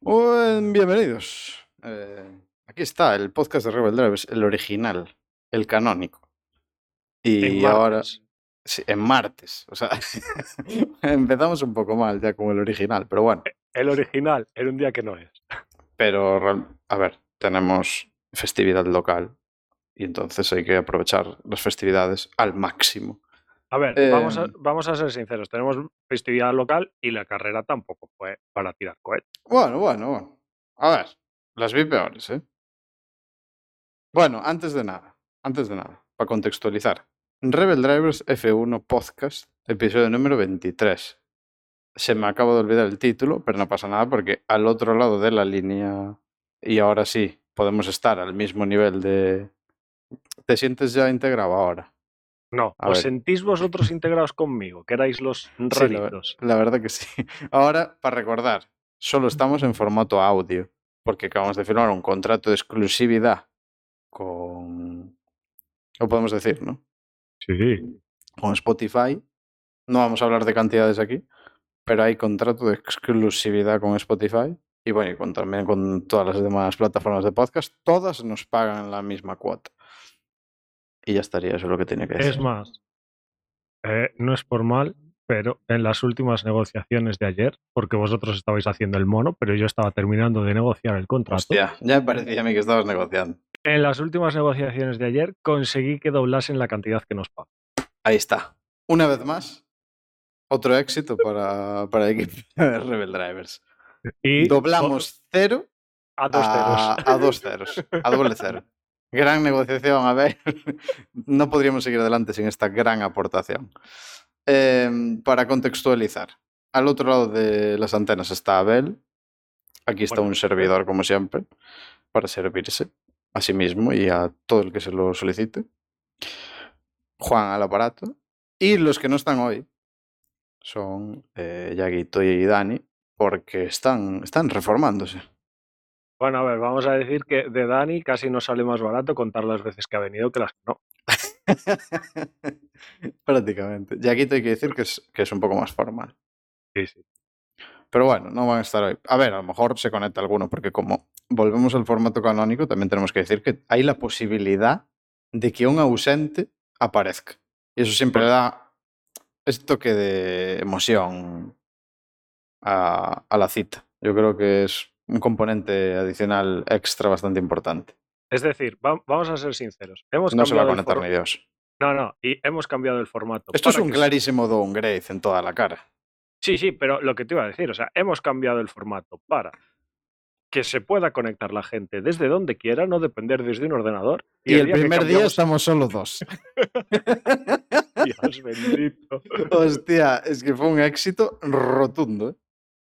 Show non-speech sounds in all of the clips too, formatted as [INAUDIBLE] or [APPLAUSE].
Buen- bienvenidos. Eh, aquí está el podcast de Rebel Drivers, el original, el canónico. Y En ahora, sí, en martes. O sea, [LAUGHS] empezamos un poco mal ya con el original, pero bueno. El original, en un día que no es. Pero, a ver, tenemos festividad local y entonces hay que aprovechar las festividades al máximo. A ver, vamos, a, Eh, vamos a ser sinceros. Tenemos festividad local y la carrera tampoco fue para tirar cohetes. Bueno, bueno, bueno. A ver, las vi peores, ¿eh? Bueno, antes de nada, antes de nada, para contextualizar. Rebel Drivers F1 Podcast, episodio número 23. Se me acaba de olvidar el título, pero no pasa nada porque al otro lado de la línea, y ahora sí, podemos estar al mismo nivel de... ¿Te sientes ya integrado ahora? No, A os ver. sentís vosotros [LAUGHS] integrados conmigo, que erais los Sí, la, raritos. la verdad que sí. [LAUGHS] Ahora, para recordar, solo estamos en formato audio, porque acabamos de firmar un contrato de exclusividad con... Lo podemos decir, ¿no? Sí. Con Spotify. No vamos a hablar de cantidades aquí, pero hay contrato de exclusividad con Spotify. Y bueno, y con, también con todas las demás plataformas de podcast. Todas nos pagan la misma cuota. Y ya estaría, eso es lo que tenía que decir. Es más, eh, no es por mal, pero en las últimas negociaciones de ayer, porque vosotros estabais haciendo el mono, pero yo estaba terminando de negociar el contrato. Hostia, ya me parecía a mí que estabas negociando. En las últimas negociaciones de ayer conseguí que doblasen la cantidad que nos pagan. Ahí está. Una vez más, otro éxito para, para el equipo de Rebel Drivers. Y Doblamos cero a dos a, ceros. a dos ceros, a doble cero. Gran negociación, a ver. [LAUGHS] No podríamos seguir adelante sin esta gran aportación. Em, para contextualizar, al otro lado de las antenas está Abel. Aquí está Bueno, un servidor, como siempre, para servirse a sí mismo y a todo el que se lo solicite. Juan al aparato. Y los que no están hoy son eh, Yaguito y Dani, porque están, están reformándose. Bueno, a ver, vamos a decir que de Dani casi nos sale más barato contar las veces que ha venido que las que no. [LAUGHS] Prácticamente. Yaguito hay que decir que es, que es un poco más formal. Sí, sí. Pero bueno, no van a estar hoy. A ver, a lo mejor se conecta alguno, porque como volvemos al formato canónico, también tenemos que decir que hay la posibilidad de que un ausente aparezca. Y eso siempre da ese toque de emoción a, a la cita. Yo creo que es un componente adicional extra bastante importante. Es decir, va- vamos a ser sinceros. Hemos No se va a conectar ni Dios. No, no, y hemos cambiado el formato. Esto es un que se- clarísimo downgrade en toda la cara. Sí, sí, pero lo que te iba a decir, o sea, hemos cambiado el formato para que se pueda conectar la gente desde donde quiera, no depender desde un ordenador. Y, el día primer día estamos solo dos. [LAUGHS] Dios bendito. Hostia, es que fue un éxito rotundo. ¿eh?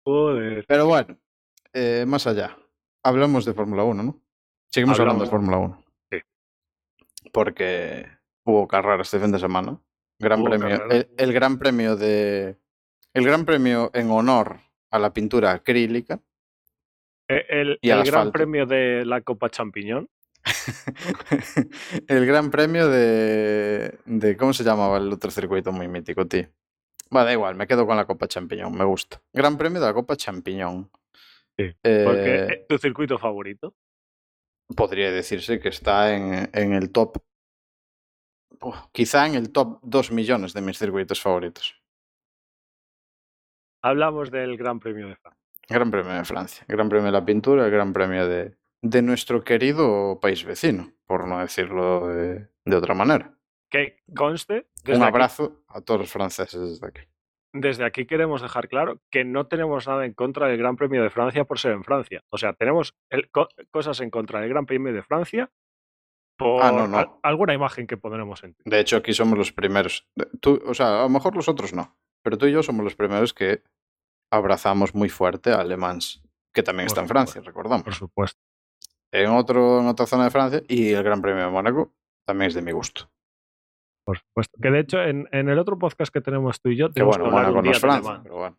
Joder. Pero bueno, eh, más allá. Hablamos de Fórmula 1, ¿no? Seguimos hablando de. Fórmula 1. Sí. Porque hubo carrera este fin de semana. Gran Hubo premio. El, el gran premio de. El gran premio en honor a la pintura acrílica. Eh, El, Y el gran premio de la Copa Champiñón. [LAUGHS] el gran premio de, de. ¿Cómo se llamaba el otro circuito muy mítico, tío? Va, da igual, me quedo con la Copa Champiñón, me gusta. Gran premio de la Copa Champiñón. Sí, Eh, Porque eh, tu circuito favorito. podría decirse que está en, en el top. Uf, quizá en el top 2 millones de mis circuitos favoritos. Hablamos del Gran Premio de Francia. Gran Premio de Francia, Gran Premio de la Pintura, el Gran Premio de, de nuestro querido país vecino, por no decirlo de, de otra manera. Que conste, desde Un aquí- abrazo a todos los franceses desde aquí. Desde aquí queremos dejar claro que no tenemos nada en contra del Gran Premio de Francia por ser en Francia. O sea, tenemos el- co- cosas en contra del Gran Premio de Francia por Ah, no, no. al- alguna imagen que pondremos en. De hecho, aquí somos los primeros. Tú, o sea, a lo mejor los otros no, pero tú y yo somos los primeros que abrazamos muy fuerte a Le Mans, que también Por está en. Francia, recordamos. Por supuesto. En, otro, en otra zona de Francia y el Gran Premio de Mónaco también es de mi gusto. Por supuesto. Que de hecho, en, en el otro podcast que tenemos tú y yo, tenemos bueno, que hablar Mónaco un día de Le Mans. pero bueno.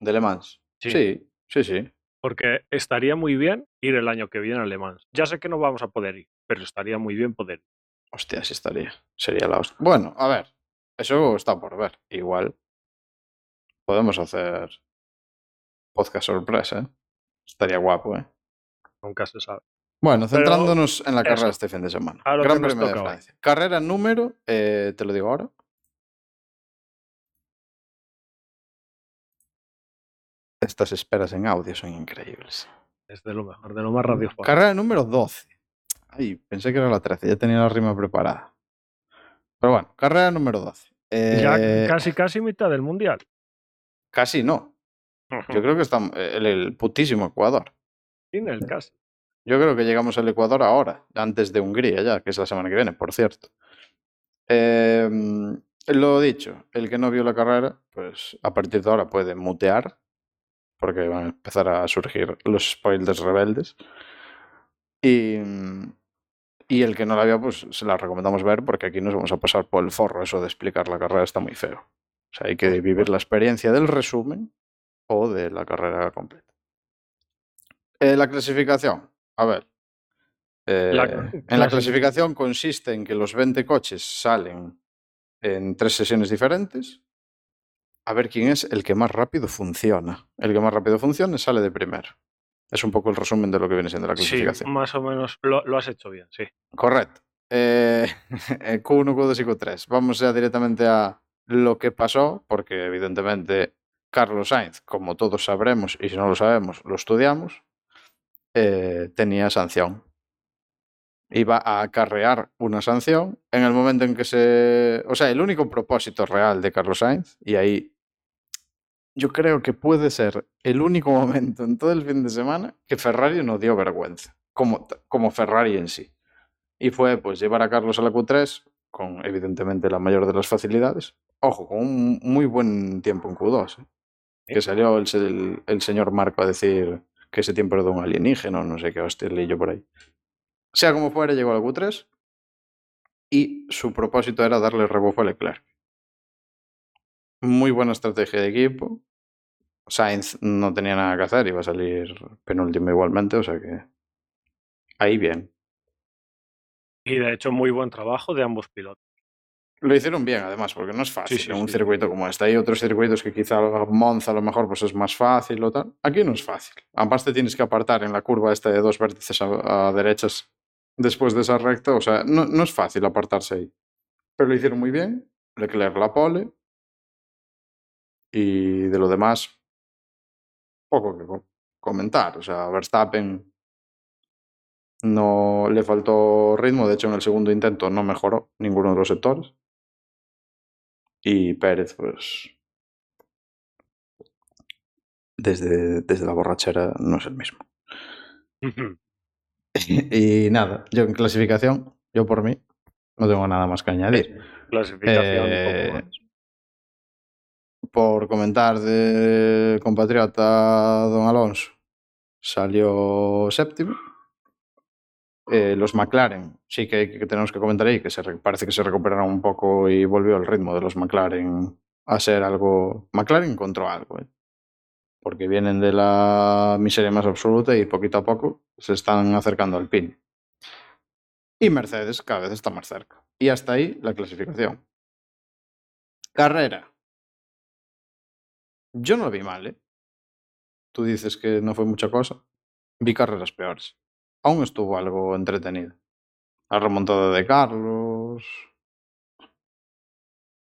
¿De Le Mans? Sí. Sí, sí, sí. Porque estaría muy bien ir el año que viene a Le Mans. Ya sé que no vamos a poder ir, pero estaría muy bien poder ir. Hostia, sí estaría. Sería la hostia. Bueno, a ver. Eso está por ver. Igual podemos hacer podcast sorpresa, ¿eh? Estaría guapo, ¿eh? Nunca se sabe. Bueno, Pero centrándonos en la carrera de este fin de semana. Gran Premio de. Francia. Carrera número, eh, te lo digo ahora. Estas esperas en audio son increíbles. Es de lo mejor, de lo más radiofónico. Carrera número 12. Ay, pensé que era la 13, ya tenía la rima preparada. Pero bueno, carrera número 12. Ya Eh, casi, casi mitad del mundial. casi no. Yo creo que está el, el putísimo Ecuador. Sin el casi. Yo creo que llegamos al Ecuador ahora, antes de Hungría ya, que es la semana que viene, por cierto. Eh, lo dicho, el que no vio la carrera, pues a partir de ahora puede mutear, porque van a empezar a surgir los spoilers rebeldes. Y, y el que no la vio, pues se la recomendamos ver, porque aquí nos vamos a pasar por el forro. Eso de explicar la carrera está muy feo. O sea, hay que vivir la experiencia del resumen o de la carrera completa. Eh, la clasificación. A ver. Eh, La en la clasificación. consiste en que los 20 coches salen en tres sesiones diferentes. A ver quién es el que más rápido funciona. El que más rápido funcione sale de primero. Es un poco el resumen de lo que viene siendo la Sí, clasificación. más o menos lo, lo has hecho bien, sí. Correcto. Eh, [LAUGHS] eh, Q1, Q2 y Q3. Vamos ya directamente a lo que pasó, porque evidentemente Carlos Sainz, como todos sabremos, y si no lo sabemos, lo estudiamos, eh, tenía sanción. Iba a acarrear una sanción en el momento en que se... O sea, el único propósito real de Carlos Sainz, y ahí yo creo que puede ser el único [LAUGHS] momento en todo el fin de semana que Ferrari no dio vergüenza, como, como Ferrari en sí. Y fue pues llevar a Carlos a la Q3 con evidentemente la mayor de las facilidades. Ojo, con un muy buen tiempo en Q2. ¿eh? Que salió el, el- el señor Marco a decir que ese tiempo era de un alienígena no sé qué hostia leí yo por ahí. Sea como fuera, llegó a la Q3 y su propósito era darle rebufo a Leclerc. Muy buena estrategia de equipo. Sainz no tenía nada que hacer, iba a salir penúltimo igualmente, o sea que ahí bien. Y de hecho, muy buen trabajo de ambos pilotos. Lo hicieron bien, además, porque no es fácil sí, en un sí. circuito como este. Hay otros circuitos que quizá Monza a lo mejor pues es más fácil o tal. Aquí no es fácil. Además te tienes que apartar en la curva esta de dos vértices a, a derechas después de esa recta. O sea, no, no es fácil apartarse ahí. Pero lo hicieron muy bien. Leclerc la pole. Y de lo demás, poco que co- comentar. O sea, Verstappen no le faltó ritmo. De hecho, en el segundo intento no mejoró ninguno de los sectores. Y Pérez, pues. Desde, desde la borrachera no es el mismo. [LAUGHS] y nada, yo en clasificación, yo por mí, no tengo nada más que añadir. [LAUGHS] Clasificación Eh. Por comentar de compatriota Don Alonso, salió séptimo. Eh, los McLaren, sí que, tenemos que comentar ahí que parece que se recuperaron un poco y volvió el ritmo de los McLaren a ser algo. McLaren encontró algo, ¿eh? porque vienen de la miseria más absoluta y poquito a poco se están acercando al pin. Y Mercedes cada vez está más cerca. Y hasta ahí la clasificación. Carrera. Yo no vi mal, ¿eh? Tú dices que no fue mucha cosa. Vi carreras peores. Aún estuvo algo entretenido. La remontada de Carlos.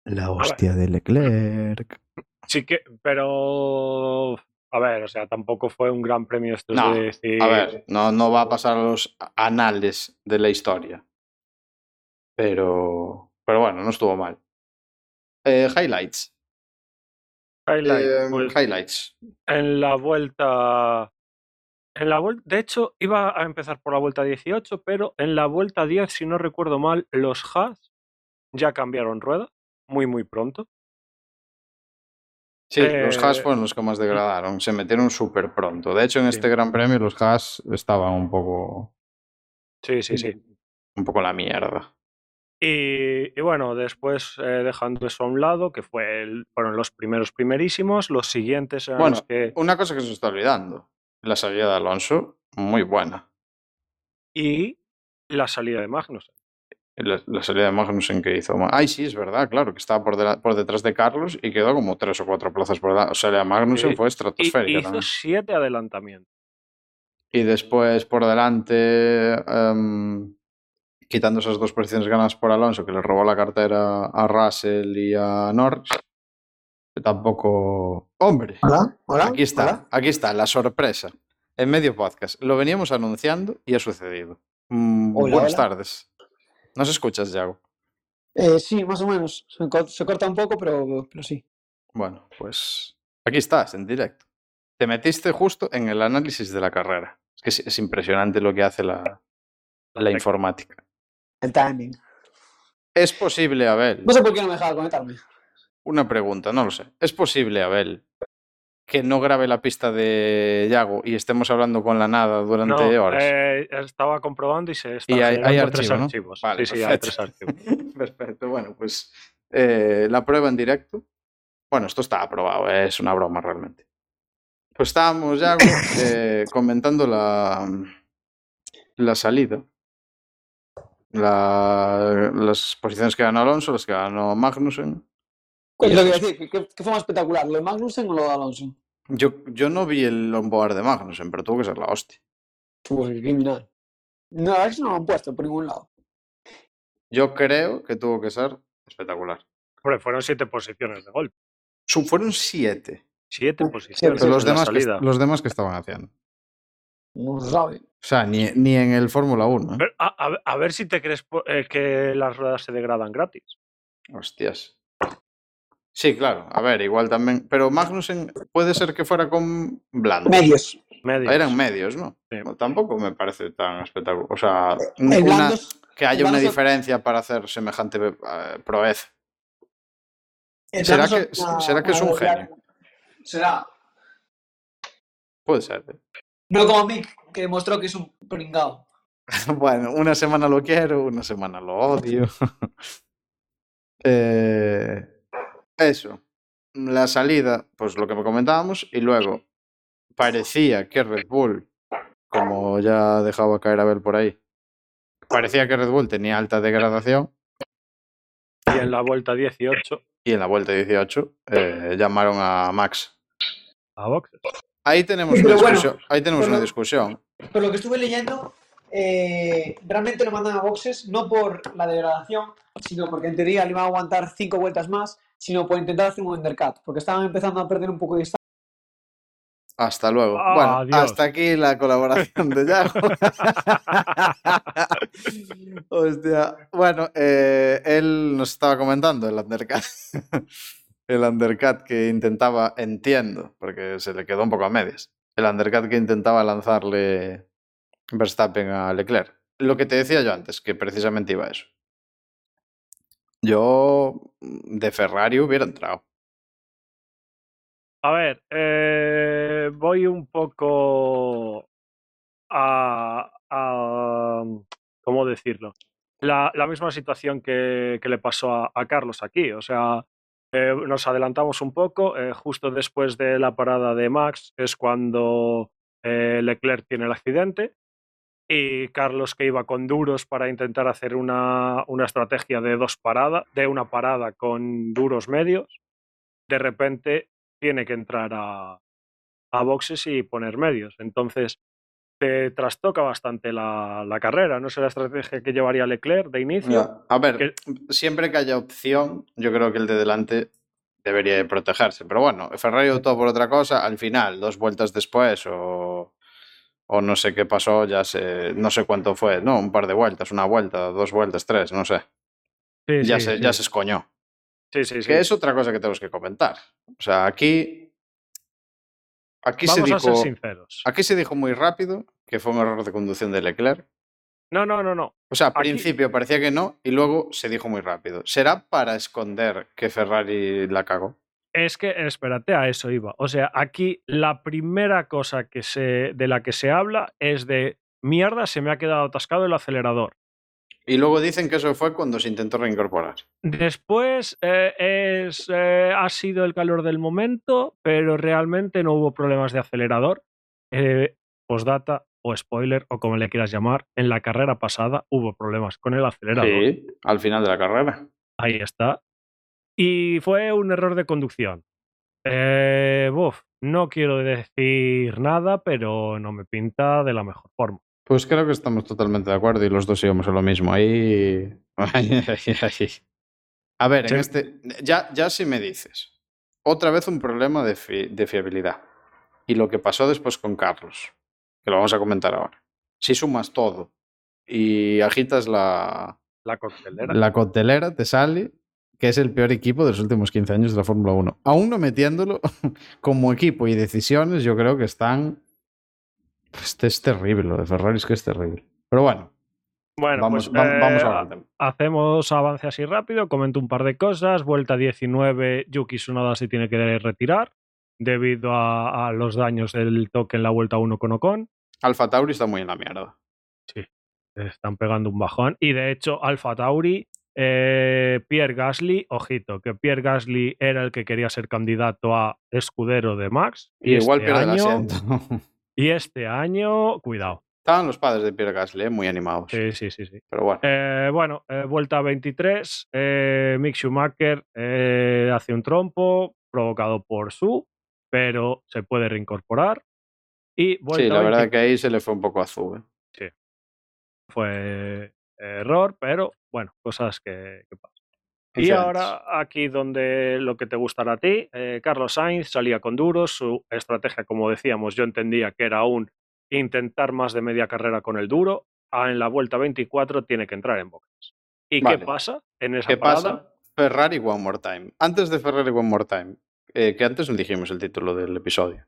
La hostia de Leclerc. Sí que, pero. A ver, o sea, tampoco fue un gran premio esto No, de decir. A ver, no, no va a pasar a los anales de la historia. Pero, pero bueno, no estuvo mal. Eh, highlights. highlight, Eh, pues, highlights. en la vuelta. En la vuelta, de hecho, iba a empezar por la vuelta 18, pero en la vuelta 10, si no recuerdo mal, los Haas ya cambiaron rueda muy, muy pronto. Sí, los Haas eh, fueron los que más degradaron. Se metieron súper pronto. De hecho, en Sí. este Gran Premio los Haas estaban un poco, Sí, sí, sí. un poco la mierda. Y, y bueno, después eh, dejando eso a un lado, que fue el- fueron los primeros primerísimos, los siguientes eran Bueno, los que. una cosa que se está olvidando. La salida de Alonso, muy buena. Y la salida de Magnussen. La, la salida de Magnussen que hizo. Ay, sí, es verdad, claro, que estaba por, detrás de Carlos y quedó como tres o cuatro plazas por delante. O sea, la de Magnussen Sí, fue Y estratosférica hizo también. siete adelantamientos. Y después por delante, em, quitando esas dos posiciones ganadas por Alonso, que le robó la cartera a Russell y a Norris, tampoco... ¡Hombre! Hola, hola. Aquí está, hola. aquí está, la sorpresa. En medio podcast. Lo veníamos anunciando y ha sucedido. Mm, Hola, buenas hola. tardes. ¿Nos escuchas, Yago? Eh, sí, más o menos. Se, co- se corta un poco, pero, pero sí. Bueno, pues aquí estás, en directo. Te metiste justo en el análisis de la carrera. Es que es, es impresionante lo que hace la, la informática. El timing. ¿Es posible, Abel? No sé por qué no me dejaba conectarme. Una pregunta, no lo sé. ¿Es posible, Abel, que no grabe la pista de Yago y estemos hablando con la nada durante No, horas? eh, estaba comprobando y se están Y hay- tres archivos. Vale, sí, sí, hay tres archivos. [LAUGHS] Perfecto, bueno, pues eh, la prueba en directo. Bueno, esto está aprobado, eh, es una broma realmente. Pues estábamos ya [COUGHS] eh, comentando la, la salida. La- las posiciones que ganó Alonso, las que ganó Magnussen. ¿Qué es lo que iba a decir? ¿Qué, qué- fue más espectacular? ¿Lo de Magnussen o lo de Alonso? Yo, yo no vi el onboard de Magnussen, pero tuvo que ser la hostia. Uy, qué criminal. No, que no lo han puesto por ningún lado. Yo creo que tuvo que ser espectacular. Hombre, fueron siete posiciones de golpe. Fueron siete. Siete posiciones Pero los demás, que, salida. los demás que estaban haciendo. No sabe. O sea, ni, ni en el Fórmula 1. ¿eh? A, a- a ver si te crees eh, que las ruedas se degradan gratis. Hostias. Sí, claro. A ver, igual también. Pero Magnussen puede ser que fuera con blandos. Medios. Medios. Eran medios, ¿no? Sí. Tampoco me parece tan espectacular. O sea, una- blandos, que haya una diferencia para hacer semejante proeza. el ¿Será que- una- será que es un genio? Será. Puede ser. ¿eh? No como Mick, que demostró que es un pringao. [LAUGHS] Bueno, una semana lo quiero, una semana lo odio. [LAUGHS] Eh, eso. La salida, pues lo que comentábamos, y luego parecía que Red Bull, como ya dejaba caer Abel por ahí, parecía que Red Bull tenía alta degradación Y en la vuelta 18 y en la vuelta 18 eh, llamaron a Max. a boxes. Ahí tenemos una bueno, discusión. ahí tenemos pero- una discusión. Por lo que estuve leyendo, eh, realmente lo mandan a boxes no por la degradación, sino porque en teoría le iban a aguantar cinco vueltas más, sino por intentar hacer un undercut, porque estaban empezando a perder un poco de distancia. Hasta luego. Ah, bueno, adiós. hasta aquí la colaboración de Yago. [LAUGHS] Hostia. Bueno, eh, él nos estaba comentando el undercut. el undercut que intentaba, entiendo, porque se le quedó un poco a medias. El undercut que intentaba lanzarle Verstappen a Leclerc. Lo que te decía yo antes, que precisamente iba a eso. Yo de Ferrari hubiera entrado. A ver, eh, voy un poco a, a- ¿cómo decirlo? La, la misma situación que, que le pasó a, a Carlos aquí. O sea, eh, nos adelantamos un poco. eh, justo después de la parada de Max es cuando eh, Leclerc tiene el accidente. Y Carlos que iba con duros para intentar hacer una, una estrategia de dos paradas, de una parada con duros medios. De repente tiene que entrar a, a boxes y poner medios. Entonces, te trastoca bastante la, la carrera. No sé la estrategia que llevaría Leclerc de inicio. A ver, que- siempre que haya opción, yo creo que el de delante debería de protegerse. Pero bueno, Ferrari optó por otra cosa. Al final, dos vueltas después o, o no sé qué pasó, ya sé, no sé cuánto fue, ¿no? Un par de vueltas, una vuelta, dos vueltas, tres, no sé. Sí, ya, sí, se, sí. ya se escoñó. Sí, sí, sí. Que es otra cosa que tenemos que comentar. O sea, aquí... Aquí Vamos se a ser dijo... sinceros. Aquí se dijo muy rápido que fue un error de conducción de Leclerc. No, no, no, no. O sea, al Aquí- principio parecía que no y luego se dijo muy rápido. ¿Será para esconder que Ferrari la cagó? Es que, espérate, a eso iba. O sea, aquí la primera cosa que se, de la que se habla es de mierda, se me ha quedado atascado el acelerador. Y luego dicen que eso fue cuando se intentó reincorporar. Después eh, es, eh, ha sido el calor del momento, pero realmente no hubo problemas de acelerador. Eh, postdata, o spoiler o como le quieras llamar, en la carrera pasada hubo problemas con el acelerador. Sí, al final de la carrera. Ahí está. Y fue un error de conducción. Eh, buf, no quiero decir nada, pero no me pinta de la mejor forma. Pues creo que estamos totalmente de acuerdo y los dos íbamos a lo mismo. Ahí. [LAUGHS] A ver, Sí. en este. Ya, ya si me dices. Otra vez un problema de, fi- de fiabilidad. Y lo que pasó después con Carlos, que lo vamos a comentar ahora. Si sumas todo y agitas la, La coctelera. la coctelera, te sale que es el peor equipo de los últimos 15 años de la Fórmula 1. Aún no metiéndolo [LAUGHS] como equipo y decisiones, yo creo que están. Pues es terrible, lo de Ferrari es que es terrible. Pero bueno, Bueno, vamos, pues, vam- vamos eh. Hacemos avance así rápido, comento un par de cosas. Vuelta 19, Yuki Tsunoda se tiene que retirar debido a, a los daños del toque en la vuelta 1 con Ocon. Alfa Tauri está muy en la mierda. Están pegando un bajón. Y de hecho, Alfa Tauri, eh, Pierre Gasly, ojito, que Pierre Gasly era el que quería ser candidato a escudero de Max. Y igual este pierde el año, asiento. [LAUGHS] Y este año, cuidado. Estaban los padres de Pierre Gasly, eh, muy animados. Sí, sí, sí, sí. Pero bueno, Eh, bueno, eh, vuelta 23, eh, Mick Schumacher hace un trompo provocado por su, pero se puede reincorporar. Y vuelta sí, la 20 verdad que ahí se le fue un poco azul. eh. fue error, pero bueno, cosas que, que pasan. Y ahora aquí donde lo que te gustará a ti, eh, Carlos Sainz salía con duros, su estrategia, como decíamos, yo entendía que era un intentar más de media carrera con el duro, ah, en la vuelta 24 tiene que entrar en boxes. ¿Y Vale. qué pasa en esa ¿Qué parada? pasa? Ferrari One More Time. Antes de Ferrari One More Time, eh, que antes no dijimos el título del episodio.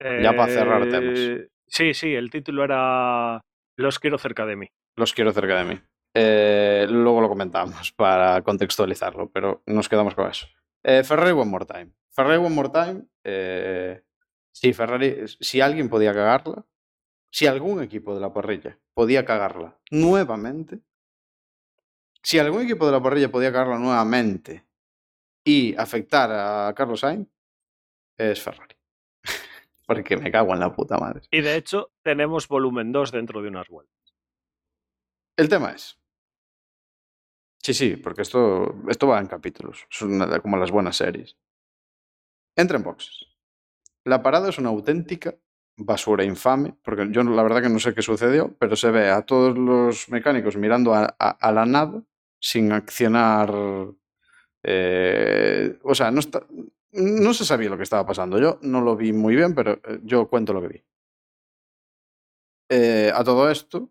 Ya para cerrar temas. Eh, Sí, sí, el título era Los quiero cerca de mí. Los quiero cerca de mí. Eh, luego lo comentamos [LAUGHS] para contextualizarlo, pero nos quedamos con eso. Eh, Ferrari One More Time. Ferrari One More Time. eh, si Ferrari, si alguien podía cagarla, si algún equipo de la parrilla podía cagarla nuevamente, si algún equipo de la parrilla podía cagarla nuevamente y afectar a Carlos Sainz, es Ferrari. [LAUGHS] Porque me cago en la puta madre. Y de hecho, tenemos volumen 2 dentro de unas vueltas. El tema es. Sí, sí, porque esto, esto va en capítulos. Es como las buenas series. Entra en boxes. La parada es una auténtica basura infame, porque yo la verdad que no sé qué sucedió, pero se ve a todos los mecánicos mirando a, la nada sin accionar. eh, o sea, no, está, no se sabía lo que estaba pasando. Yo no lo vi muy bien, pero eh, yo cuento lo que vi. Eh, a todo esto,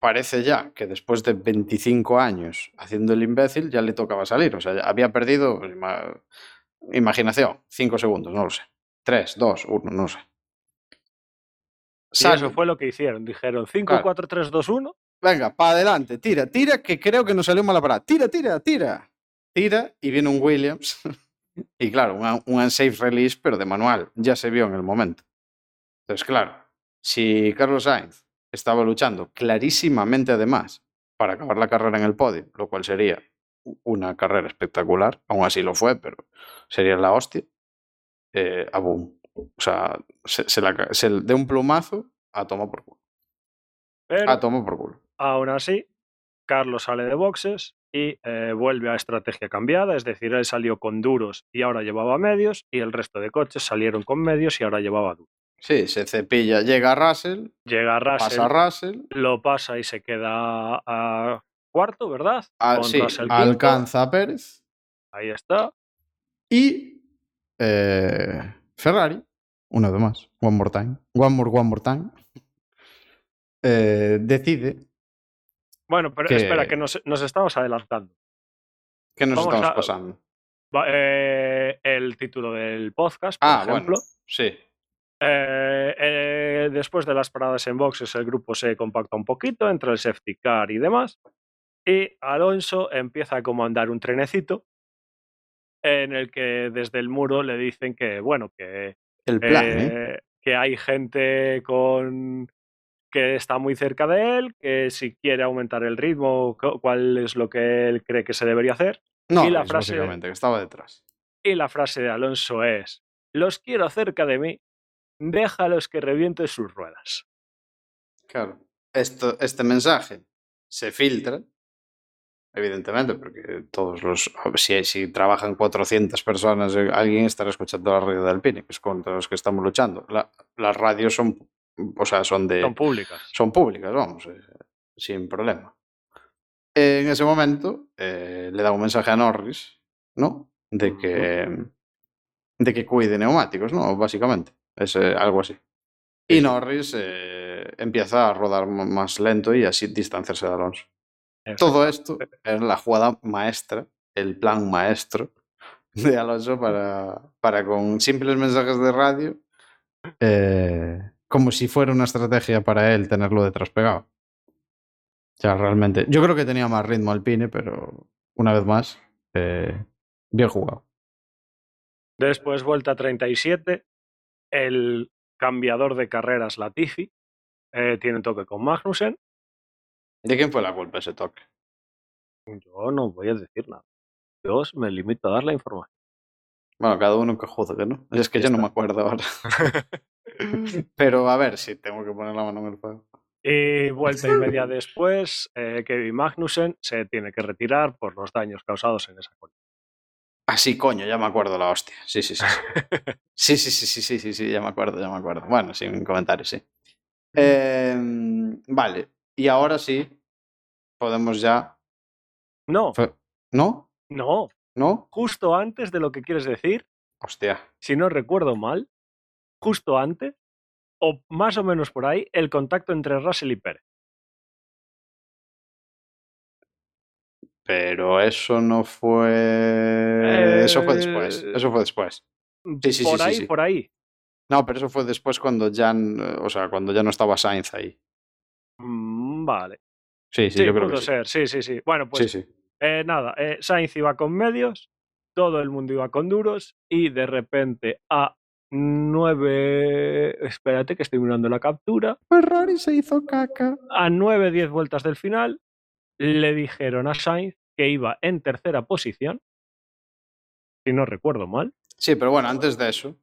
parece ya que después de 25 años haciendo el imbécil ya le tocaba salir. O sea, había perdido, ima- imaginación, 5 segundos, no lo sé. 3, 2, 1, no lo sé. Y eso fue lo que hicieron. Dijeron 5, Claro. 4, 3, 2, 1. Venga, para adelante, tira, tira, que creo que nos salió mala parada. Tira, tira, tira. Tira y viene un Williams. [LAUGHS] y claro, un, un unsafe release, pero de manual. Ya se vio en el momento. Entonces, claro, si Carlos Sainz estaba luchando clarísimamente además para acabar la carrera en el podio, lo cual sería una carrera espectacular, aún así lo fue, pero sería la hostia, eh, a boom. O sea, se, se la se- de un plumazo a toma por culo. Pero A toma por culo. aún así, Carlos sale de boxes y eh, vuelve a estrategia cambiada. Es decir, él salió con duros y ahora llevaba medios, y el resto de coches salieron con medios y ahora llevaba duros. Sí, se cepilla, llega Russell, Llega Russell, pasa Russell, lo pasa y se queda a cuarto, ¿verdad? sí, alcanza a Pérez Ahí está. y eh, Ferrari, una vez más, one more time, one more, one more time, eh, decide Bueno, pero Que- espera, que nos, nos estamos adelantando. que nos Vamos estamos a- pasando. Eh, el título del podcast, por Ah, ejemplo. bueno, sí. Eh, eh, después de las paradas en boxes, el grupo se compacta un poquito entre el safety car y demás. Y Alonso empieza a comandar un trenecito en el que desde el muro le dicen que, bueno, que, El plan, ¿eh? que hay gente con que está muy cerca de él, que si quiere aumentar el ritmo, cu- cuál es lo que él cree que se debería hacer. No, y la es frase- básicamente, que estaba detrás. Y la frase de Alonso es, los quiero cerca de mí, déjalos que revienten sus ruedas. Claro. Esto, este mensaje se filtra, evidentemente, porque todos los. Si, si trabajan 400 personas, eh, alguien estará escuchando la radio del Alpine, que es contra los que estamos luchando. La- las radios son. O sea, son de. Son públicas. son públicas, vamos, eh, sin problema. En ese momento eh, le da un mensaje a Norris, ¿no? De que, de que cuide neumáticos, ¿no? Básicamente, es eh, algo así. Y Norris eh, empieza a rodar más lento y así distanciarse de Alonso. Todo esto es la jugada maestra, el plan maestro de Alonso para, para con simples mensajes de radio, eh, como si fuera una estrategia para él tenerlo detrás pegado. O sea, realmente, yo creo que tenía más ritmo Alpine, pero una vez más, eh, bien jugado. Después, vuelta 37, el cambiador de carreras Latifi eh, tiene toque con Magnussen. ¿De quién fue la culpa ese toque? Yo no voy a decir nada. Yo me limito a dar la información. Bueno, cada uno que juzgue, ¿no? Es que yo no me acuerdo ahora. [LAUGHS] [LAUGHS] pero a ver si tengo que poner la mano en el fuego. Y vuelta y media después, eh, Kevin Magnussen se tiene que retirar por los daños causados en esa colisión. Ah, sí, coño, ya me acuerdo la hostia. Sí, sí, sí. [LAUGHS] Sí, sí, sí, sí, sí, sí, sí, ya me acuerdo, ya me acuerdo. Bueno, sin comentarios, sí. Em, vale, y ahora sí, podemos ya... No, ¿No? no. ¿No? Justo antes de lo que quieres decir, Hostia. si no recuerdo mal, justo antes, o más o menos por ahí, el contacto entre Russell y Pérez. Pero eso no fue... Eso fue después. Eh, Eso fue después. Sí, sí, por sí, sí, ahí, sí. por ahí. No, pero eso fue después cuando ya... O sea, cuando ya no estaba Sainz ahí. Mm, Vale. Sí, sí, Sí, yo creo que sí. ser. Sí, sí, sí. Bueno, pues Sí, sí. eh, nada, eh, Sainz iba con medios, todo el mundo iba con duros y de repente a nueve... Espérate que estoy mirando la captura. Ferrari se hizo caca. A 9-10 vueltas del final le dijeron a Sainz que iba en tercera posición, si no recuerdo mal. Sí, pero bueno, antes de eso,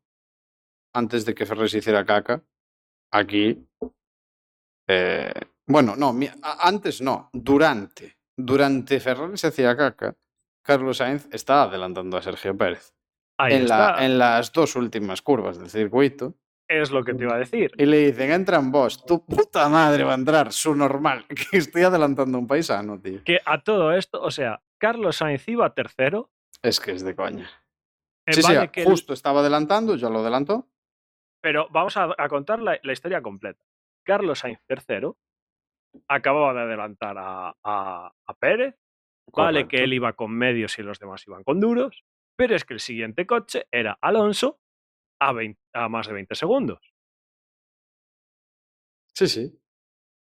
antes de que Ferrer se hiciera caca, aquí. eh, bueno, no, antes no, durante. Durante Ferrari se hacía caca, Carlos Sainz está adelantando a Sergio Pérez Ahí en, la- está. en las dos últimas curvas del circuito Es lo que te iba a decir. y le dicen: entra en vos, tu puta madre va a entrar, su normal, [LAUGHS] que estoy adelantando a un paisano, tío. Que a todo esto, o sea, Carlos Sainz iba tercero. Es que es de coña. eh, Sí, sí, vale que el- justo estaba adelantando, ya lo adelantó. pero vamos a, a contar la, la historia completa. Carlos Sainz tercero acababa de adelantar a, a- a Pérez. Vale que él iba con medios y los demás iban con duros. Pero es que el siguiente coche era Alonso a, 20 a más de 20 segundos. Sí, sí.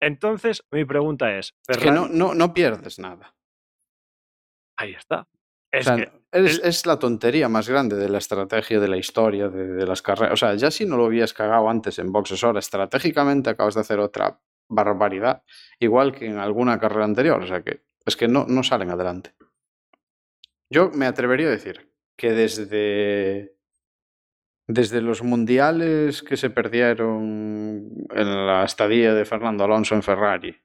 Entonces, mi pregunta es: Es que no, no, no pierdes nada. Ahí está. Es O sea, que es, el- es la tontería más grande de la estrategia de la historia de, de las carreras. O sea, ya si no lo habías cagado antes en boxes, ahora estratégicamente acabas de hacer otra barbaridad, igual que en alguna carrera anterior. O sea que es que no, no salen adelante. Yo me atrevería a decir que desde, desde los mundiales que se perdieron en la estadía de Fernando Alonso en Ferrari,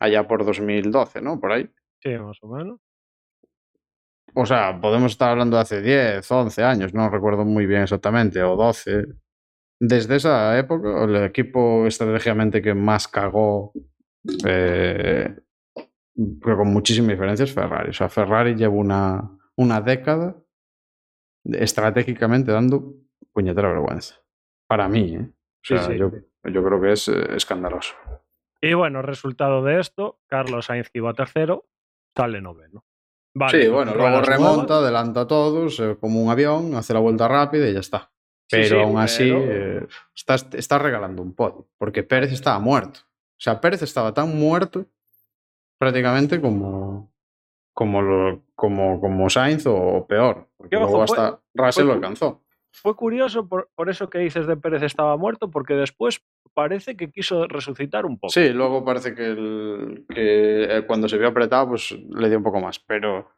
allá por 2012, ¿no? Por ahí. sí, más o menos. O sea, podemos estar hablando de hace 10, 11 años, no recuerdo muy bien exactamente, o 12. Desde esa época, el equipo estratégicamente que más cagó, eh, pero con muchísima diferencia, es Ferrari. O sea, Ferrari lleva una, una década estratégicamente dando puñetera vergüenza. Para mí, ¿eh? O Sí, sea, sí. yo, yo creo que es eh, escandaloso. Y bueno, resultado de esto: Carlos Sainz, que iba tercero, sale noveno. Vale, sí, bueno, luego nuevas, remonta, adelanta a todos, eh, como un avión, hace la vuelta rápida y ya está. Sí, Pero sí, aún así, pero- eh, estás, estás regalando un podio, porque Pérez estaba muerto. O sea, Pérez estaba tan muerto prácticamente como, como, lo, como, como Sainz o peor. Porque ojo, luego fue- hasta Russell lo fue- alcanzó. Fue curioso por, por eso que dices de Pérez estaba muerto, porque después parece que quiso resucitar un poco. Sí, luego parece que, el- que eh, cuando se vio apretado, pues le dio un poco más. Pero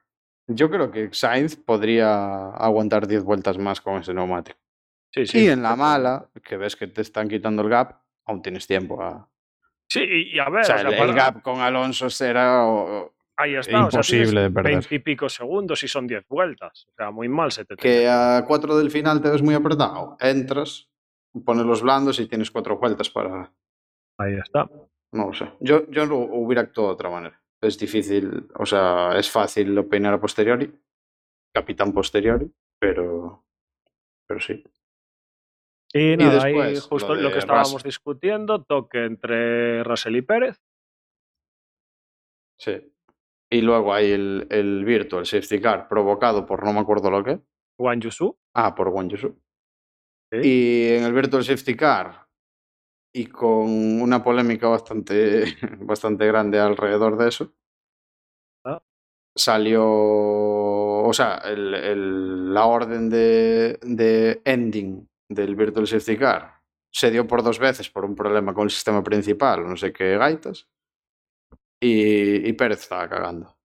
yo creo que Sainz podría aguantar 10 vueltas más con ese neumático. sí, sí. Y en la mala, que ves que te están quitando el gap, aún tienes tiempo a, Sí, y, a ver, O sea, o sea, el, gap con Alonso será o- ahí está. o sea, imposible de perder. 20 y pico segundos y son 10 vueltas. O sea, muy mal se te que a 4 del final te ves muy apretado. Entras, pones los blandos y tienes cuatro vueltas para... Ahí está. No lo sé. Yo, yo lo hubiera actuado de otra manera. Es difícil, o sea, es fácil opinar a posteriori, capitán posteriori, pero, pero sí. Y nada, ahí después, justo lo que estábamos Russell. discutiendo, toque entre Russell y Pérez. Sí. Y luego hay el, el Virtual Safety Car provocado por no me acuerdo lo que. Juan Yusu. Ah, por Won Yusu. Sí. Y en el Virtual Safety Car, y con una polémica bastante, [LAUGHS] bastante grande alrededor de eso, Ah. salió, o sea, el- el- la orden de, de ending del Virtual Safety Car se dio por dos veces por un problema con el sistema principal, no sé qué gaitas, y, y Pérez estaba cagando.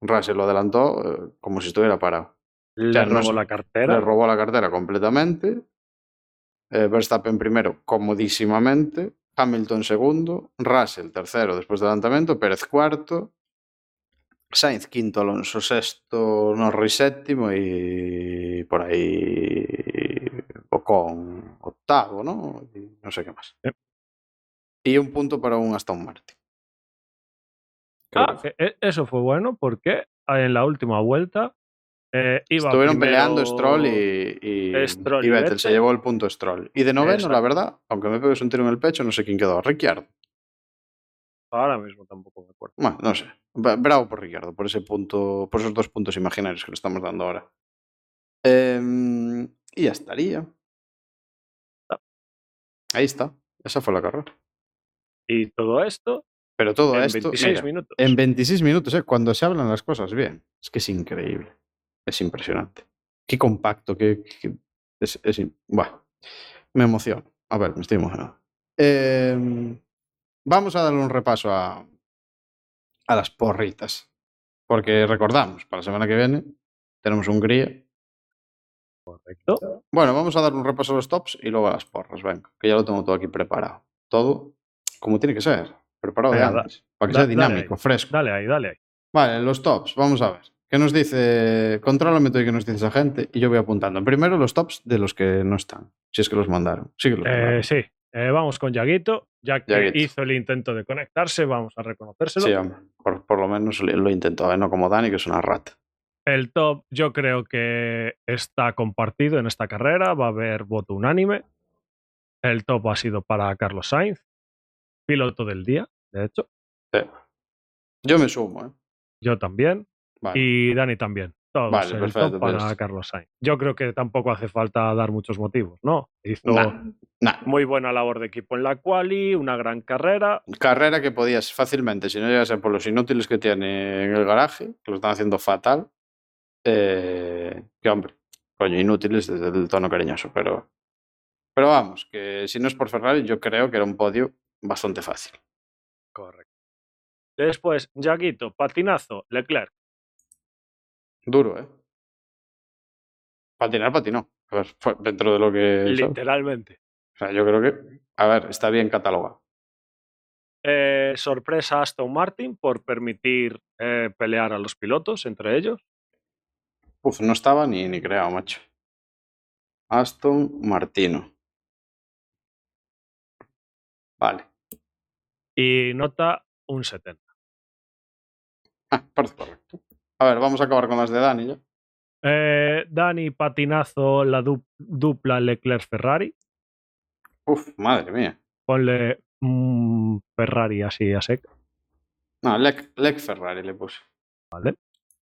Russell lo adelantó eh, como si estuviera parado. Le sea, robó la cartera. Le robó la cartera completamente. Eh, Verstappen primero, comodísimamente. Hamilton segundo. Russell tercero después del adelantamiento. Pérez cuarto. Sainz quinto, Alonso sexto, Norris séptimo y por ahí Ocon octavo, ¿no? Y no sé qué más. Sí. Y un punto para un Aston Martin. Ah, que e- eso fue bueno porque en la última vuelta eh, iba Estuvieron primero peleando Stroll y, y, Stroll y y Vettel. Vettel. Se llevó el punto Stroll. Y de noveno, Exacto. la verdad, aunque me pegues un tiro en el pecho, no sé quién quedó. Ricciardo. Ahora mismo tampoco me acuerdo. Bueno, no sé. Bra- Bravo por Ricciardo, por ese punto, por esos dos puntos imaginarios que le estamos dando ahora. Em, y ya estaría. Ahí está. Esa fue la carrera. Y todo esto Pero todo en esto. 26 mira, minutos. En 26 minutos, ¿eh? cuando se hablan las cosas bien. Es que es increíble. Es impresionante. Qué compacto, qué. qué- es, Buah, me emociono. A ver, me estoy emocionando. Em, vamos a darle un repaso a, a las porritas. Porque recordamos, para la semana que viene tenemos Hungría. Correcto. Bueno, vamos a dar un repaso a los tops y luego a las porras, venga, que ya lo tengo todo aquí preparado. Todo como tiene que ser, preparado de da- antes, para que da- sea dinámico, fresco. Dale ahí, dale ahí. Vale, los tops, vamos a ver. ¿Qué nos dice? Contrólame todo y qué nos dice esa gente y yo voy apuntando. Primero los tops de los que no están, si es que los mandaron. Sí que los Eh, sí, eh, vamos con Yaguito. Ya que Yaguito. hizo el intento de conectarse, vamos a reconocérselo. Sí, por, por lo menos lo, lo intentó, ¿eh? no como Dani, que es una rata. El top yo creo que está compartido en esta carrera, va a haber voto unánime. El top ha sido para Carlos Sainz, piloto del día, de hecho. Sí. Yo me sumo, ¿eh? Yo también. Vale. Y Dani también. Todos Vale, el perfecto, top para. Carlos Sainz. Yo creo que tampoco hace falta dar muchos motivos, ¿no? Hizo Nah, nah. muy buena labor de equipo en la quali, una gran carrera. Carrera que podías fácilmente, si no llegase por los inútiles que tiene en el garaje, que lo están haciendo fatal, eh, que hombre, coño, inútiles desde el tono cariñoso, pero, pero vamos, que si no es por Ferrari, yo creo que era un podio bastante fácil. Correcto. Después, Yaguito, patinazo, Leclerc. Duro, ¿eh? Patinar, patinó. A ver, fue dentro de lo que... Literalmente. O sea, yo creo que, a ver, está bien catalogado. Eh, sorpresa Aston Martin por permitir eh, pelear a los pilotos entre ellos. Uf, no estaba ni, ni creado, macho. Aston Martino. Vale. Y nota un 70. Ah, parece correcto. A ver, vamos a acabar con las de Dani ya. Eh, Dani Patinazo, la du- dupla Leclerc-Ferrari. Uf, madre mía. Ponle mm, Ferrari así a sec. No, Lec, Lec Ferrari le puse. Vale.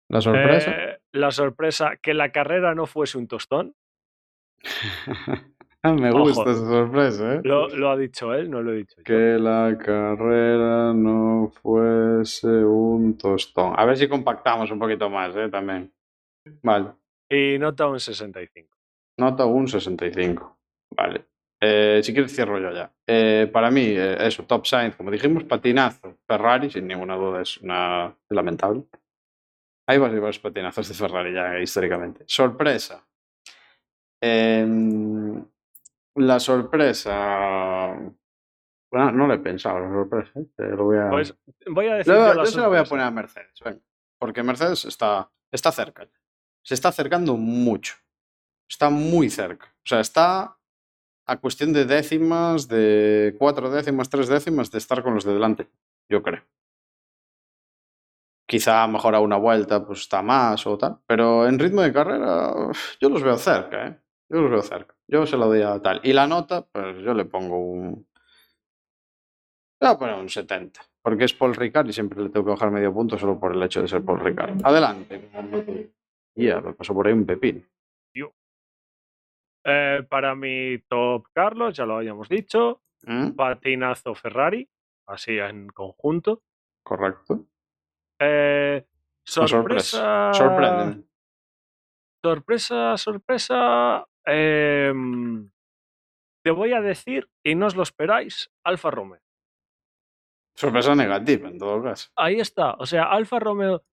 La sorpresa. Eh, la sorpresa, que la carrera no fuese un tostón. [LAUGHS] Me ojo. gusta esa sorpresa, ¿eh? Lo, lo ha dicho él, no lo he dicho yo. Que la carrera no fuese un tostón. A ver si compactamos un poquito más, ¿eh? También. Vale. Y nota un 65. Nota un 65. Vale. Eh, si quieres cierro yo ya. Eh, para mí, eh, eso, Top Science, como dijimos, patinazo. Ferrari, sin ninguna duda, es una lamentable. Hay varios, varios patinazos de Ferrari ya históricamente. Sorpresa. La sorpresa. Bueno, no lo he pensado, la sorpresa. Te lo voy a... Pues voy a decir yo se la voy a poner a Mercedes, venga. Porque Mercedes está, está cerca. ya. Se está acercando mucho. Está muy cerca. O sea, está a cuestión de décimas, de cuatro décimas, tres décimas de estar con los de delante, yo creo. Quizá mejor a una vuelta pues está más o tal. Pero en ritmo de carrera yo los veo cerca, ¿eh? Yo los veo cerca. Yo se lo doy a tal. Y la nota, pues yo le pongo un... Le voy a poner un 70. Porque es Paul Ricard y siempre le tengo que bajar medio punto solo por el hecho de ser Paul Ricard. Adelante. Ya, me pasó por ahí un pepín. Eh, para mi top Carlos, ya lo habíamos dicho. ¿Mm? Patinazo Ferrari, así en conjunto. Correcto. Eh, sorpresa. Sorprende. Sorpresa, sorpresa. Em, te voy a decir, y no os lo esperáis, Alfa Romeo. Sorpresa negativa, en todo caso. Ahí está. O sea, Alfa Romeo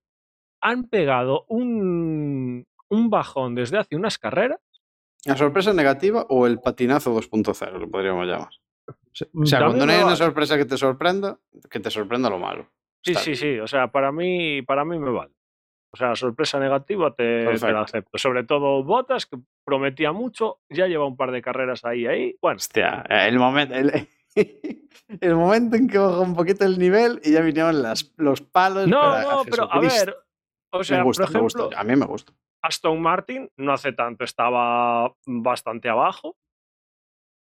han pegado un, un bajón desde hace unas carreras. ¿La sorpresa negativa o el patinazo 2.0, lo podríamos llamar? O sea, cuando no hay una sorpresa que te sorprenda, que te sorprenda lo malo. Sí, Está sí, bien. sí. O sea, para mí, para mí me vale. O sea, sorpresa negativa te, la acepto. Sobre todo Botas, que prometía mucho, ya lleva un par de carreras ahí, ahí. Bueno, Hostia, el momento, el, [LAUGHS] el momento en que bajó un poquito el nivel y ya vinieron las, los palos. no, pero, no, pero a ver. O sea, me gusta, por me ejemplo, gusta. A mí me gusta. Aston Martin no hace tanto estaba bastante abajo.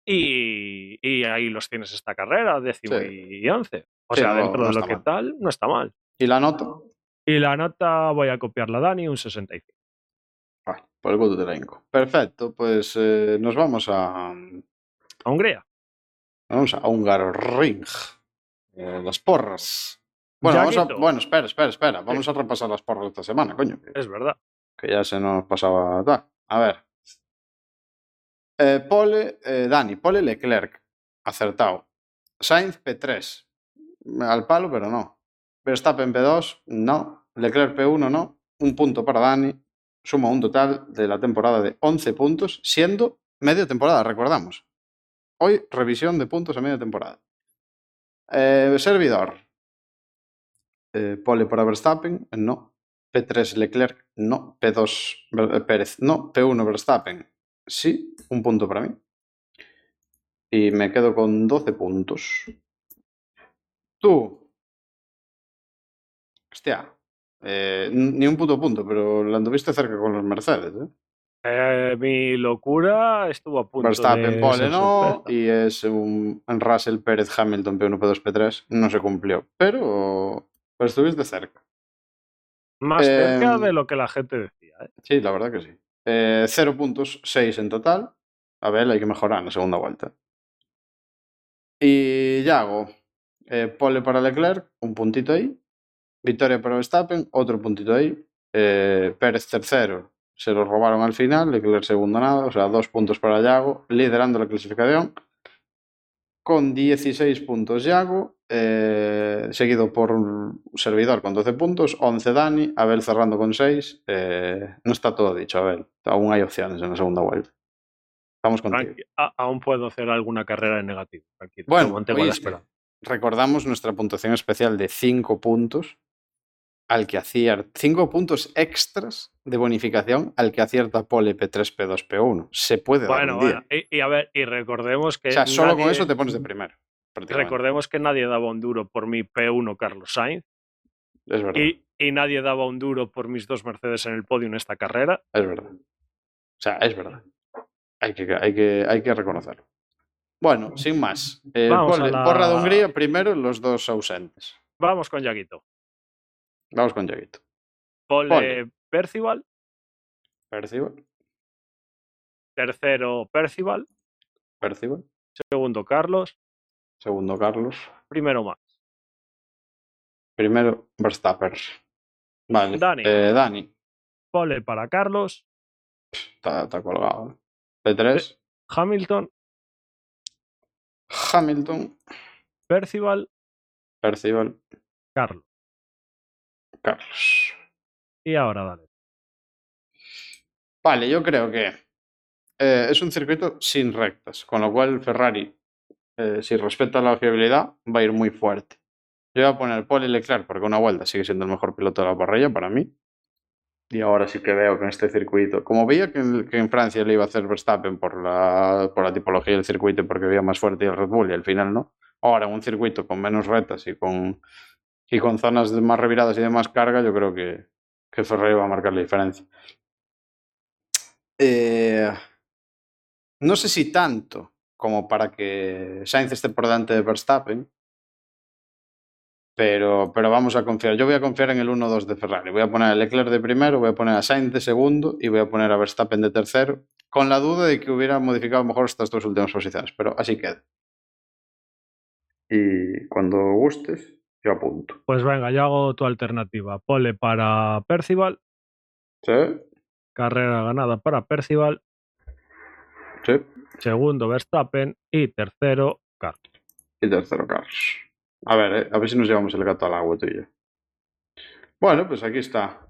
Y, y ahí los tienes esta carrera, décimo Sí. y once. O Sí, sea, no- dentro no de lo que tal, no está mal. ¿Y la nota? Y la nota voy a copiarla a Dani, un 65. Vale, por el gusto de. Perfecto, pues eh, nos vamos a, A Hungría. vamos a Hungaroring. Eh, las porras. Bueno, vamos a, bueno, espera, espera, espera. Vamos a repasar las porras de esta semana, coño. Es verdad. que ya se nos pasaba. A ver. Eh, Pole, Dani, Pole Leclerc, acertado. Sainz P3, al palo, pero no. Verstappen P2, no. Leclerc P1, no. Un punto para Dani. Suma un total de la temporada de 11 puntos, siendo media temporada, recordamos. Hoy, revisión de puntos a media temporada. Eh, servidor. Eh, pole para Verstappen, no. P3 Leclerc, no. P2 Ver- eh, Pérez, no. P1 Verstappen, sí. Un punto para mí. Y me quedo con 12 puntos. Tú. Hostia. eh, ni un puto punto, pero la anduviste cerca con los Mercedes. ¿eh? Eh, mi locura estuvo a punto Verstappen de pole no. Y es un Russell Pérez Hamilton P1, P2, P3. No se cumplió. Pero, pero estuviste cerca. Más cerca Em, de lo que la gente decía. ¿eh? Sí, la verdad que sí. Cero puntos, seis en total. A ver, hay que mejorar en la segunda vuelta. Y Yago, pole para Leclerc, un puntito ahí. Victoria para Verstappen, otro puntito ahí. Eh, Pérez tercero, se lo robaron al final. Leclerc segundo nada, o sea, dos puntos para Yago, liderando la clasificación. Con 16 puntos Yago, eh, seguido por un servidor con 12 puntos, 11 Dani, Abel cerrando con 6. eh, no está todo dicho, Abel. Aún hay opciones en la segunda vuelta. Estamos contigo. A- aún puedo hacer alguna carrera en negativo. Tranquilo. Bueno, oíste, recordamos nuestra puntuación especial de 5 puntos al que acierta 5 puntos extras de bonificación al que acierta Pole P3, P2, P1. Se puede dar Bueno, un día. bueno. Y, y a ver, y recordemos que. o sea, solo con eso te pones de primero. Recordemos que nadie daba un duro por mi P1 Carlos Sainz Es verdad. y, y nadie daba un duro por mis dos Mercedes en el podio en esta carrera. Es verdad. O sea, es verdad. Hay que, hay que, hay que reconocerlo. Bueno, sin más. Eh, Vamos a pole- la- Porra de Hungría, primero los dos ausentes. Vamos con Yaguito. Vamos con. Pole, Pole. Percival, Percival, tercero Percival, Percival. segundo Carlos, Segundo Carlos. primero Max. Primero Verstappen. Vale. Dani. Eh, Dani. Pole para Carlos, Está, está colgado. ¿eh? P3. Hamilton, Hamilton. Percival, Percival. Carlos. Carlos. Y ahora dale. Vale, yo creo que eh, es un circuito sin rectas, con lo cual Ferrari eh, si respeta la fiabilidad, va a ir muy fuerte. Yo voy a poner Paul y Leclerc porque una vuelta sigue siendo el mejor piloto de la parrilla para mí. Y ahora sí que veo que en este circuito, como veía que en, que en Francia le iba a hacer Verstappen por la, por la tipología del circuito y porque veía más fuerte el Red Bull y al final no. Ahora en un circuito con menos retas y con, y con zonas de más reviradas y de más carga, yo creo que, que Ferrari va a marcar la diferencia. Eh, no sé si tanto como para que Sainz esté por delante de Verstappen, pero, pero vamos a confiar. Yo voy a confiar en el 1-2 de Ferrari. Voy a poner a Leclerc de primero, voy a poner a Sainz de segundo y voy a poner a Verstappen de tercero, con la duda de que hubiera modificado mejor estas dos últimas posiciones, pero así queda. Y cuando gustes, yo apunto. Pues venga, yo hago tu alternativa. Pole para Percival, ¿Sí? carrera ganada para Percival, Sí. segundo Verstappen y tercero Carlos. Y tercero, Carlos. A ver, eh, a ver si nos llevamos el gato al agua tú y yo. Bueno, pues aquí está.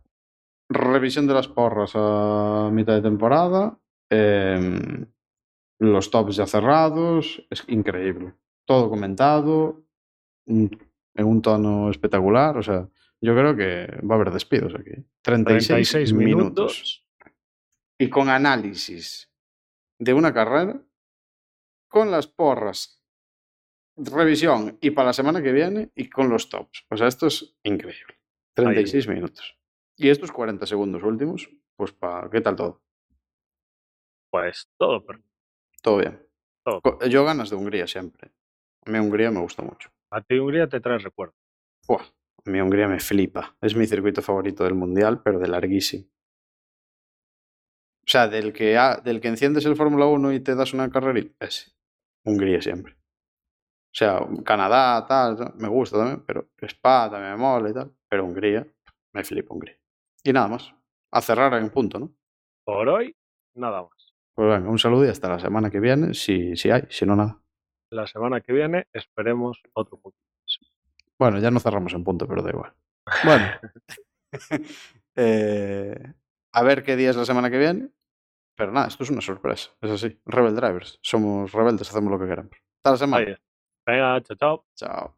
Revisión de las porras a mitad de temporada. em, los tops ya cerrados. Es increíble. Todo comentado. En un tono espectacular. O sea, yo creo que va a haber despidos aquí. 36, 36 minutos. minutos. Y con análisis de una carrera. Con las porras revisión y para la semana que viene y con los tops. O sea, esto es increíble. 36 minutos. Y estos 40 segundos últimos, pues para ¿qué tal todo? Pues todo perfecto. Todo bien. Todo. Yo ganas de Hungría siempre. A mí Hungría me gusta mucho. A ti Hungría te trae recuerdo. Buah, a mí Hungría me flipa. Es mi circuito favorito del mundial, pero de larguísimo. O sea, del que, ha- del que enciendes el Fórmula 1 y te das una carrerita, ese. Hungría siempre. O sea, Canadá, tal, tal, me gusta también, pero Spa también me mola y tal. Pero Hungría, me flipa Hungría. Y nada más. A cerrar en punto, ¿no? Por hoy, nada más. Pues venga, un saludo y hasta la semana que viene, si, si hay, si no nada. La semana que viene esperemos otro punto. Bueno, ya no cerramos en punto, pero da igual. Bueno. [LAUGHS] Eh, a ver qué día es la semana que viene. Pero nada, esto es una sorpresa. Es así. Rebel Drivers. Somos rebeldes, hacemos lo que queramos. Hasta la semana. Venga, chao, chao. Chao.